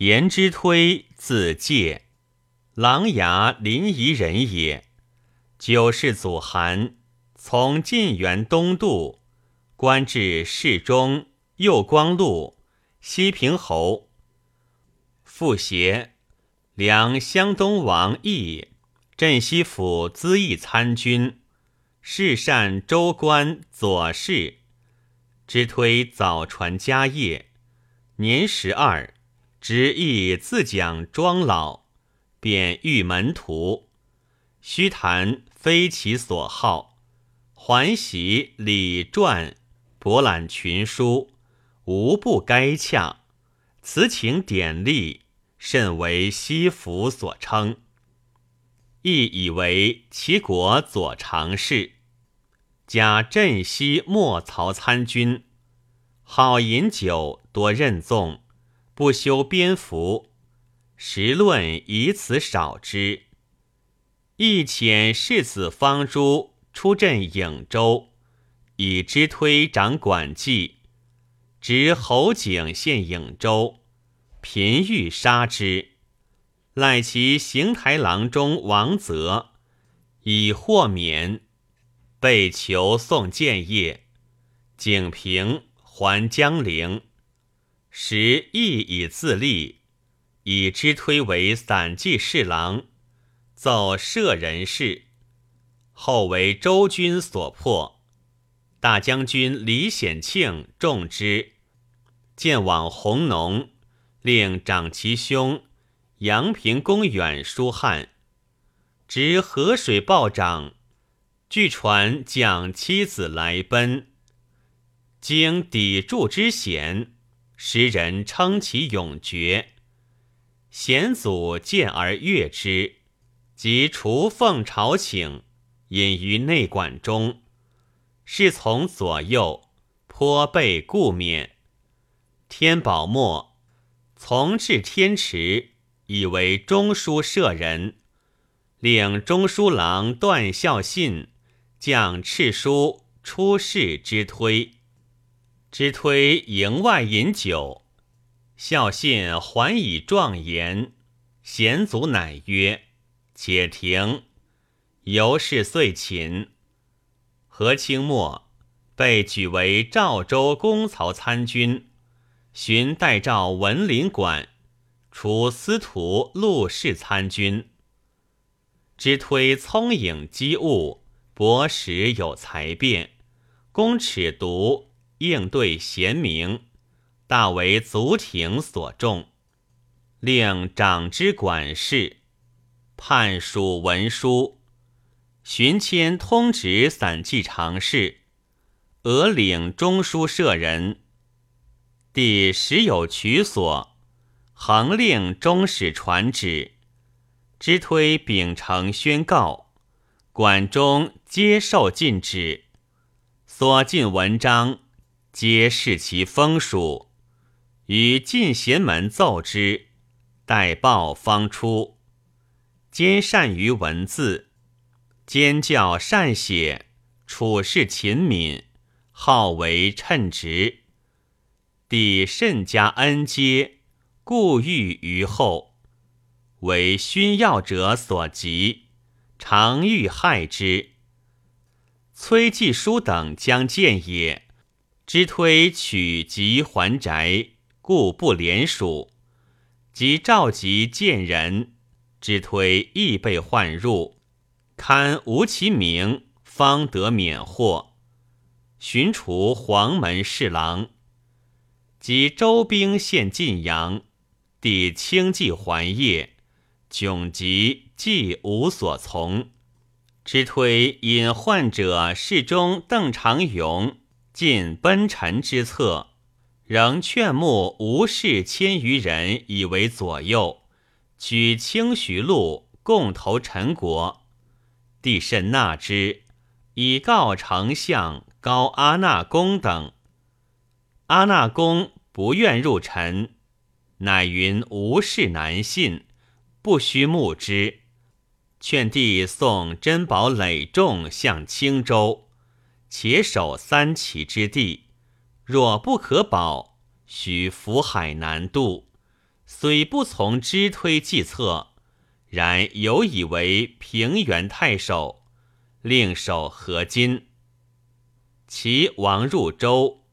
颜之推，字介，琅琊临沂人也。九世祖韩，从晋元东渡，官至侍中、右光禄、西平侯。复协梁湘东王义镇西府资议参军，侍善州官左侍，之推早传家业，年十二。执意自讲庄老，便遇门徒，须谈非其所好，环习礼传，博览群书，无不该洽。此情典例，甚为西服所称。亦以为齐国左常侍，加镇西莫曹参军，好饮酒，多任纵。不修边幅，时论以此少之。亦遣世子方诸出镇颍州，以之推掌管记，执侯景献颍州，频欲杀之，赖其行台郎中王泽以获免，被求送建业，景平还江陵。时亦以自立，以之推为散骑侍郎，奏摄人事。后为周军所破，大将军李显庆重之，见往弘农，令长其兄阳平公远书汉，执河水暴涨，据传将妻子来奔，经抵柱之险。时人称其永绝，贤祖见而悦之，即除奉朝请，隐于内馆中。侍从左右颇被顾免。天宝末，从至天池，以为中书舍人，领中书郎段孝信将敕书出仕之推。之推营外饮酒，孝信还以状言，贤祖乃曰：“且停。”由是遂寝。何清末，被举为赵州公曹参军，寻代赵文林馆，除司徒陆氏参军。之推聪颖机务，博识有才辩，公尺读。应对贤明，大为族廷所重，令长之管事，判属文书，寻迁通直散骑常侍，俄领中书舍人。第时有取所，恒令中使传旨，之推秉承宣告，管中接受禁止，所进文章。皆视其风属，与进贤门奏之，待报方出。兼善于文字，兼教善写，处事勤敏，好为称职。帝甚加恩接，故欲于后，为勋要者所及，常欲害之。崔继书等将见也。之推取及还宅，故不连署。即召集见人，之推亦被唤入，堪无其名，方得免祸。寻除黄门侍郎，及周兵陷晋阳，帝轻骑还业，窘急既无所从。之推引患者侍中邓长勇。尽奔臣之策，仍劝募吴氏千余人以为左右，举清徐路共投陈国。帝甚纳之，以告丞相高阿那公等。阿那公不愿入陈，乃云吴氏难信，不须募之。劝帝送珍宝累重向青州。且守三齐之地，若不可保，许浮海南渡。虽不从支推计策，然犹以为平原太守，令守河津。其王入周，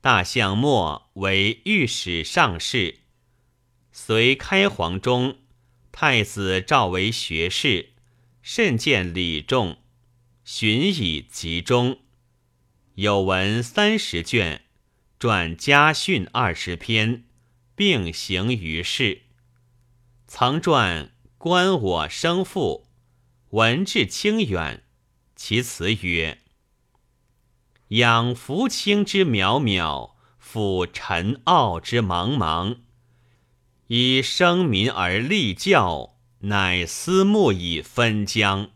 大相莫为御史上士。随开皇中，太子赵为学士，甚见礼重，寻以集中。有文三十卷，传家训二十篇。并行于世，曾传观我生父，文质清远。其词曰：“养福清之渺渺，抚陈傲之茫茫。以生民而立教，乃思慕以分疆。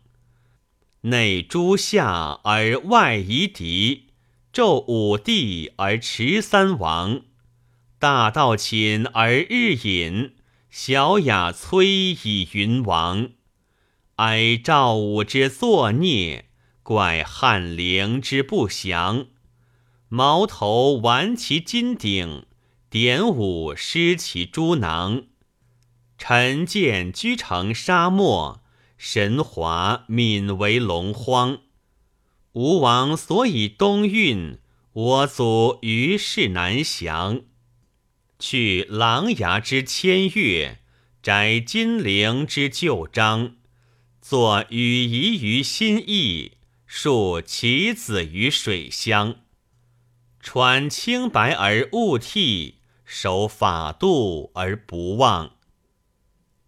内诸夏而外夷狄，纣五帝而持三王。”大道寝而日隐，小雅摧以云王。哀赵武之作孽，怪汉灵之不祥。矛头玩其金鼎，典武失其诸囊。臣见居城沙漠，神华泯为龙荒。吴王所以东运，我祖于是南降。去琅琊之千越，摘金陵之旧章，作羽仪于心邑，树其子于水乡。传清白而勿替，守法度而不忘。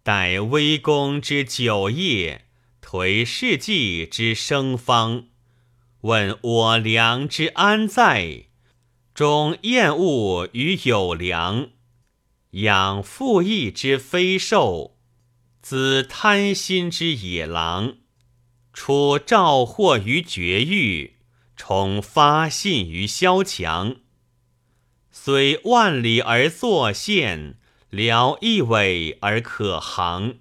待威公之酒业，颓世纪之生方。问我良之安在？终厌恶于有良，养负义之非兽，子贪心之野狼。出召祸于绝域，宠发信于萧墙。虽万里而作县，辽一尾而可行。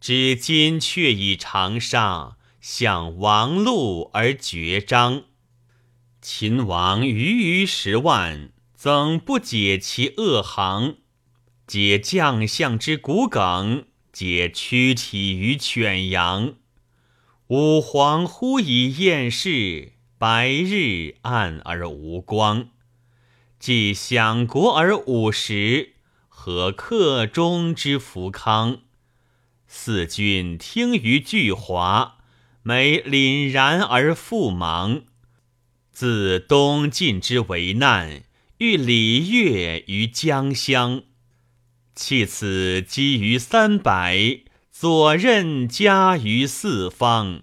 知今却已长沙，向王路而绝章。秦王余余十万，怎不解其恶行；解将相之骨梗，解躯体于犬羊。吾皇忽以厌世，白日暗而无光。既享国而五十，何克中之福康？四君听于巨华，每凛然而复忙。自东晋之为难，欲礼乐于江乡。弃此积于三百，左任家于四方。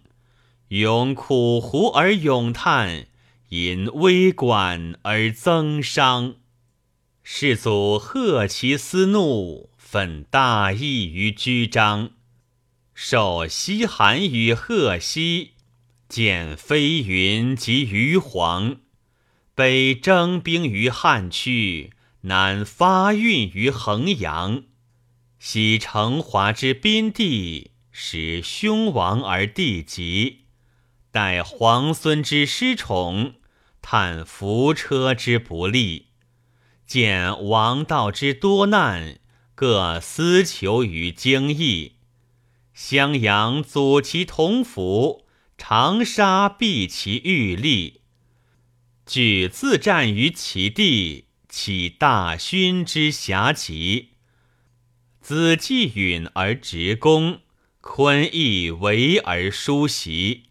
咏苦胡而咏叹，引微管而增伤。世祖贺其思怒，愤大义于居章。受西寒与贺西。见飞云及余黄，北征兵于汉区，南发运于衡阳，西成华之宾地，使凶亡而地极。待皇孙之失宠，叹扶车之不利，见王道之多难，各思求于京邑。襄阳阻其同服。长沙避其欲立，举自战于其地，起大勋之侠旗。子继允而执功，坤亦为而书袭。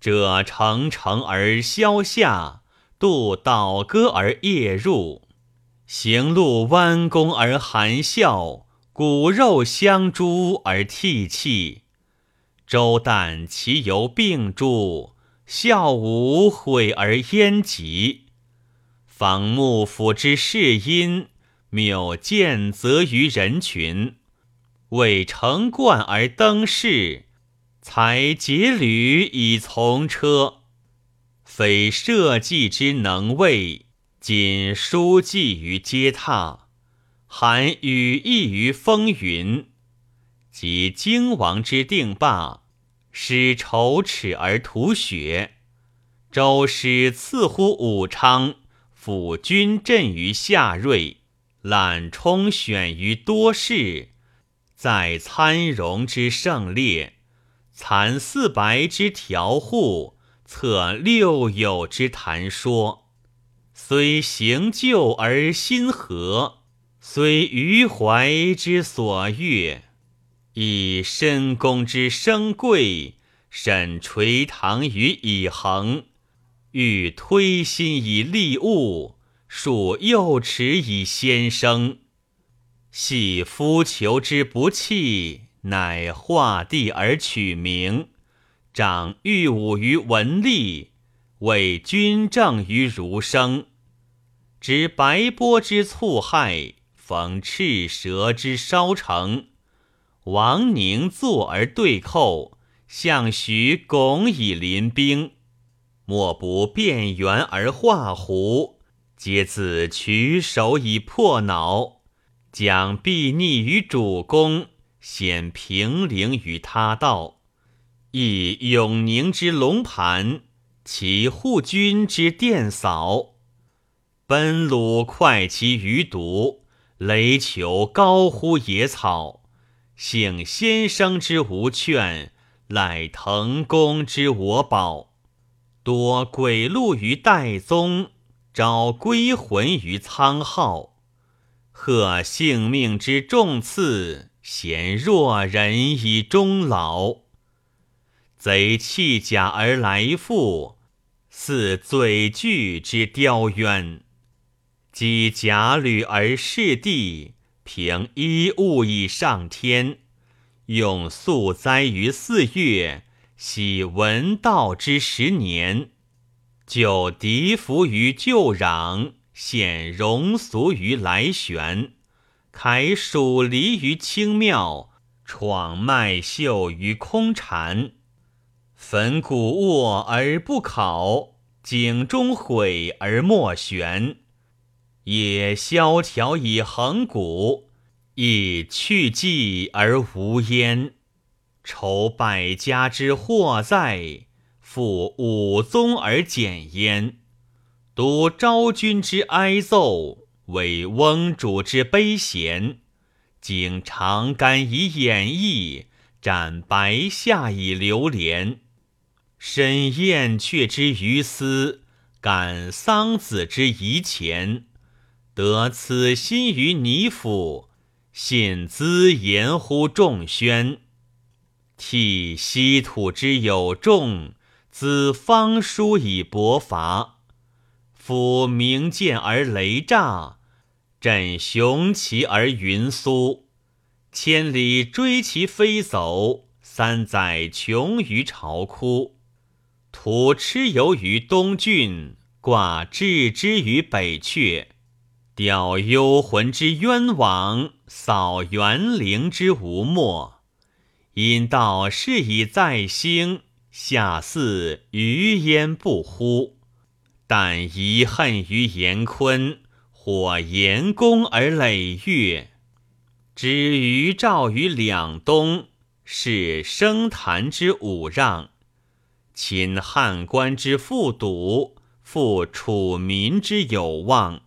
者成城而萧下，渡倒戈而夜入，行路弯弓而含笑，骨肉相诸而涕泣。周旦其犹并诛，孝武悔而焉及。访幕府之士因，谬见则于人群。为乘冠而登仕，才结履以从车。非社稷之能为，仅书记于阶榻，含羽翼于风云。及荆王之定霸，使仇耻而吐血；周师赐乎武昌，抚军镇于夏瑞，揽充选于多事，在参戎之胜烈，残四白之条户，策六友之谈说。虽行旧而心和，虽余怀之所悦，以深宫之生贵，审垂堂于以恒，欲推心以利物，数幼齿以先生。系夫求之不弃，乃化地而取名，长御武于文吏，为君正于儒生。执白波之促害，逢赤蛇之烧城。王宁坐而对寇，项徐拱以临兵。莫不变圆而画弧，皆自取手以破脑，将必逆于主公，显平陵于他道。亦永宁之龙盘，其护军之殿扫。奔鲁快其余毒，雷球高呼野草。幸先生之无劝，乃腾公之我保。多鬼路于代宗，招归魂于苍浩。贺性命之重赐，贤弱人以终老。贼弃甲而来复，似嘴具之雕鸢。积甲履而视地，凭衣物以上天。用素哉于四月，喜闻道之十年。就敌服于旧壤，显荣俗于来玄。开蜀离于清庙，闯麦秀于空禅。焚古卧而不考，井中毁而莫悬。也萧条以横骨，以去迹而无焉。愁百家之祸在，复武宗而简焉。读昭君之哀奏，为翁主之悲弦。景长干以演绎，展白下以流连。深燕雀之于斯，感桑梓之遗前。得此心于倪府，信资言乎众宣。替西土之有众，资方书以薄伐。夫明剑而雷诈，振雄奇而云苏。千里追其飞走，三载穷于巢窟。徒蚩尤于东郡，挂雉之于北阙。吊幽魂之冤枉，扫园陵之无末。因道是以在兴，下祀余焉不乎？但遗恨于严坤，或严公而累月。知余赵于两东，是生坛之五让，侵汉官之复堵，复楚民之有望。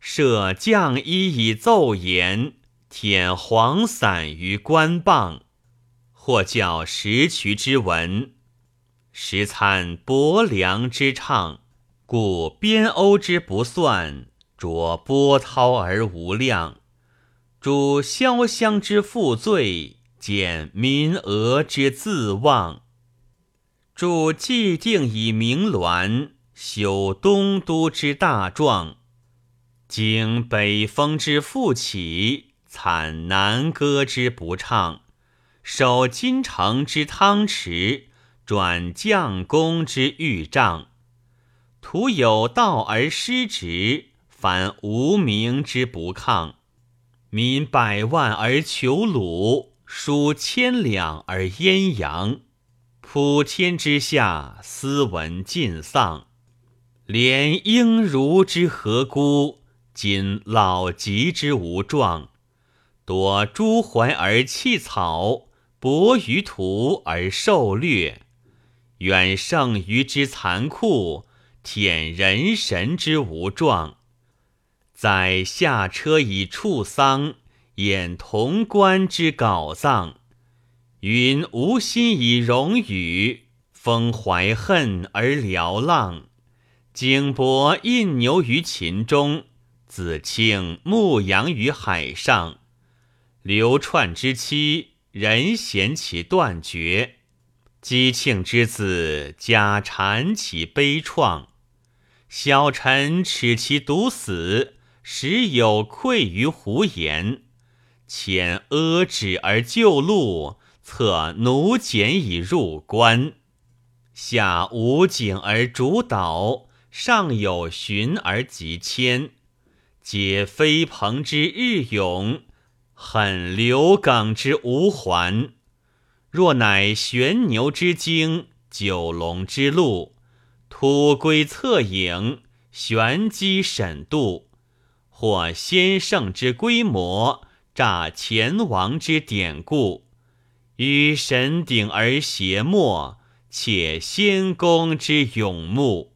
设将衣以奏言，舔黄伞于官棒，或教石渠之文，时参伯良之唱，故边欧之不算，着波涛而无量。主潇湘之负罪，减民俄之自忘。主既定以明鸾，修东都之大壮。经北风之复起，惨南歌之不唱；守金城之汤池，转将功之玉帐。徒有道而失职，反无名之不抗。民百万而求虏，书千两而燕阳。普天之下，斯文尽丧。连应如之何辜？今老疾之无状，夺诸怀而弃草，博于途而受掠，远胜于之残酷，舔人神之无状。在下车以处丧，掩潼关之稿葬。云无心以荣语，风怀恨而缭浪。景伯印牛于秦中，子庆牧羊于海上。流窜之期，人嫌其断绝；姬庆之子贾禅其悲怆。小臣耻其独死，实有愧于胡言。遣阿止而就路。策奴简以入关，下无井而逐岛，上有寻而急迁，皆飞鹏之日永，恨刘耿之无还。若乃玄牛之经，九龙之路，突龟策影，玄机审度，或先圣之规模，诈前王之典故。与神鼎而邪没，且先公之永穆，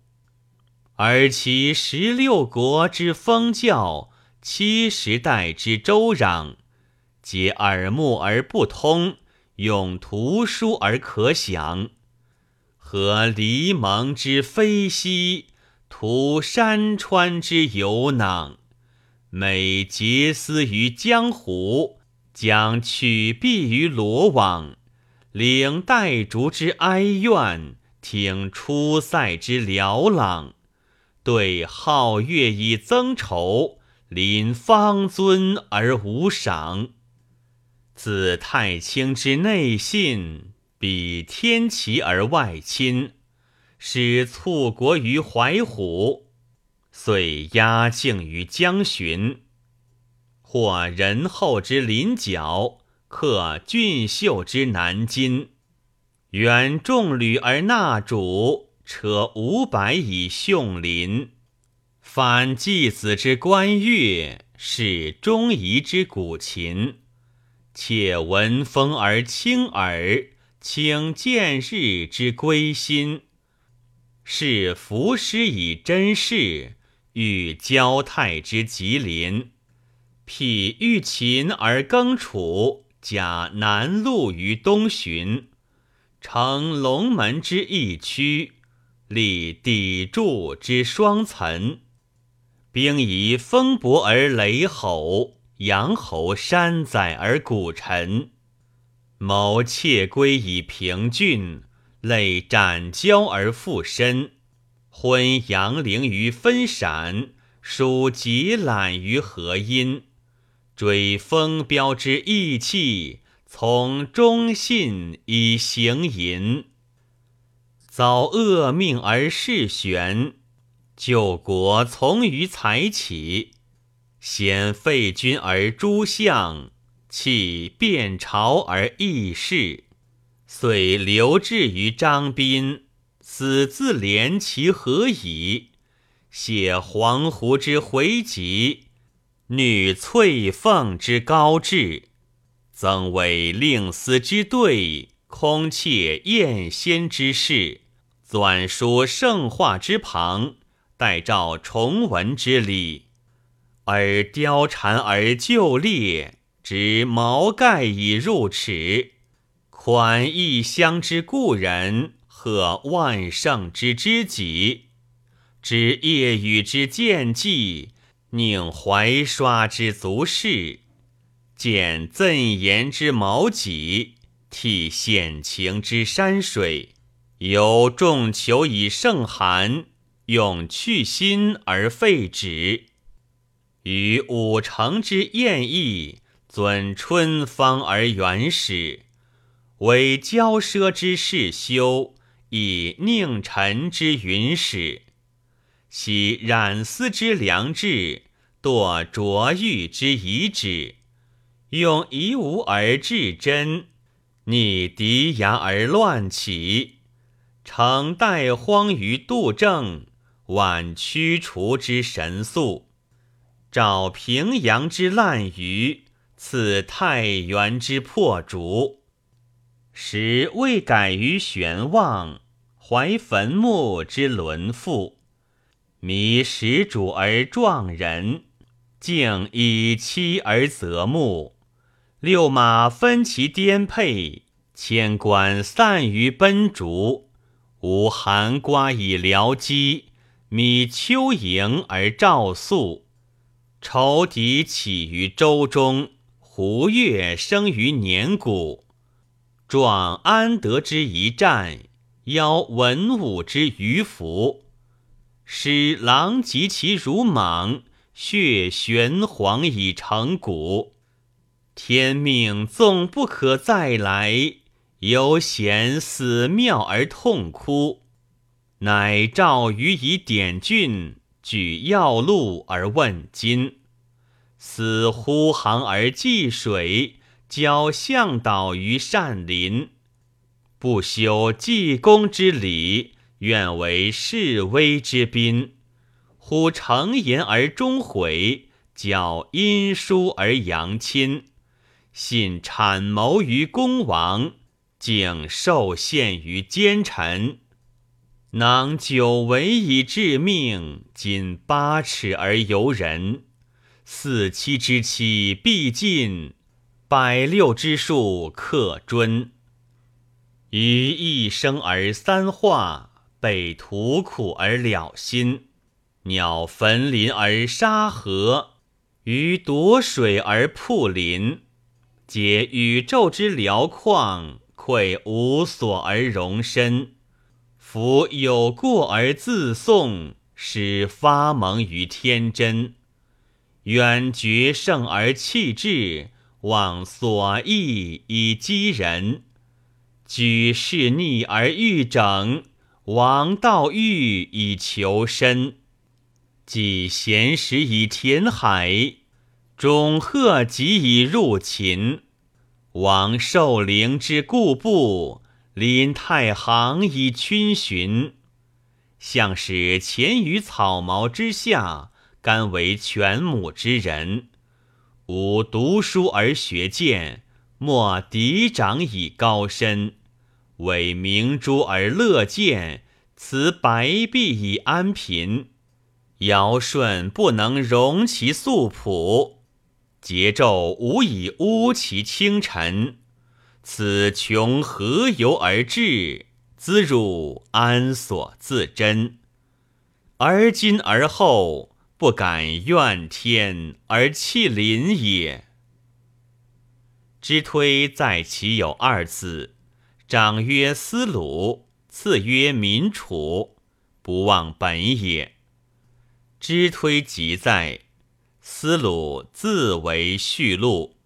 而其十六国之封教，七十代之周壤，皆耳目而不通，用图书而可想。和黎蒙之飞息，图山川之游囊，每结思于江湖。将取弊于罗网，领岱竹之哀怨，听出塞之嘹朗，对皓月以增愁，临方尊而无赏。自太清之内信，比天齐而外亲，使促国于怀虎，遂压境于江浔。或仁厚之临角，克俊秀之南京，远众旅而纳主，车五百以凶邻。反季子之官乐，是钟仪之古琴。且闻风而轻耳，请见日之归心。是浮诗以真事，与交泰之吉林。辟欲秦而耕楚，假南路于东巡，乘龙门之一区，立砥柱之双岑，兵以风伯而雷吼，阳侯山载而鼓陈，谋窃归以平郡，累斩蛟而复身，昏阳陵于分闪，属极览于河阴。追风标之义气，从忠信以行淫。遭恶命而事玄，救国从于才起。先废君而诛相，弃变朝而易事。遂留置于张宾，死自怜其何以？写黄鹄之回集。女翠凤之高志，曾为令司之对，空窃燕仙之事，纂书圣化之旁，待诏崇文之礼，而貂蝉而就列，执毛盖以入齿，款异乡之故人，贺万圣之知己，知夜雨之见迹。宁怀刷之足事，见赠言之毛戟，替险情之山水，由众求以胜寒，用去心而废止。于五成之宴意，尊春芳而原始，为骄奢之事修，以宁臣之云始。昔染丝之良质，堕琢玉之遗址，用以无而至真，逆敌牙而乱起，成代荒于杜正，挽驱除之神速，找平阳之滥竽，赐太原之破竹，时未改于玄望，怀坟墓之沦覆。迷始主而壮人，竟以妻而择木，六马分其颠沛，千官散于奔逐。吾寒瓜以疗饥，米秋营而照粟。仇敌起于周中，胡越生于年谷。壮安得之一战，邀文武之于服。使狼及其如莽，血玄黄以成骨。天命纵不可再来。犹嫌死庙而痛哭，乃召于以典郡，举要路而问津。死呼航而济水，交向导于善林。不修济公之礼，愿为示威之宾。忽成言而终悔，教阴书而扬亲，信谄谋于公王。竟受限于奸臣，囊久违以致命。今八尺而游人，四七之期必尽，百六之数克谆。于一生而三化，被屠苦而了心。鸟焚林而沙河，鱼夺水而瀑林，皆宇宙之辽旷。愧无所而容身，夫有过而自颂，使发蒙于天真。远绝胜而弃智，忘所益以击人。举事逆而欲整，王道欲以求身。既闲时以填海，种鹤及以入秦。王寿陵之故部，临太行以逡巡。向使潜于草茅之下，甘为犬母之人。吾读书而学剑，莫嫡长以高深。为明珠而乐见，辞白璧以安贫。尧舜不能容其素朴。桀纣无以污其清晨，此穷何由而至？兹汝安所自珍？而今而后，不敢怨天而弃邻也。之推在其有二子，长曰思鲁，次曰民楚，不忘本也。之推即在。司鲁自为序录。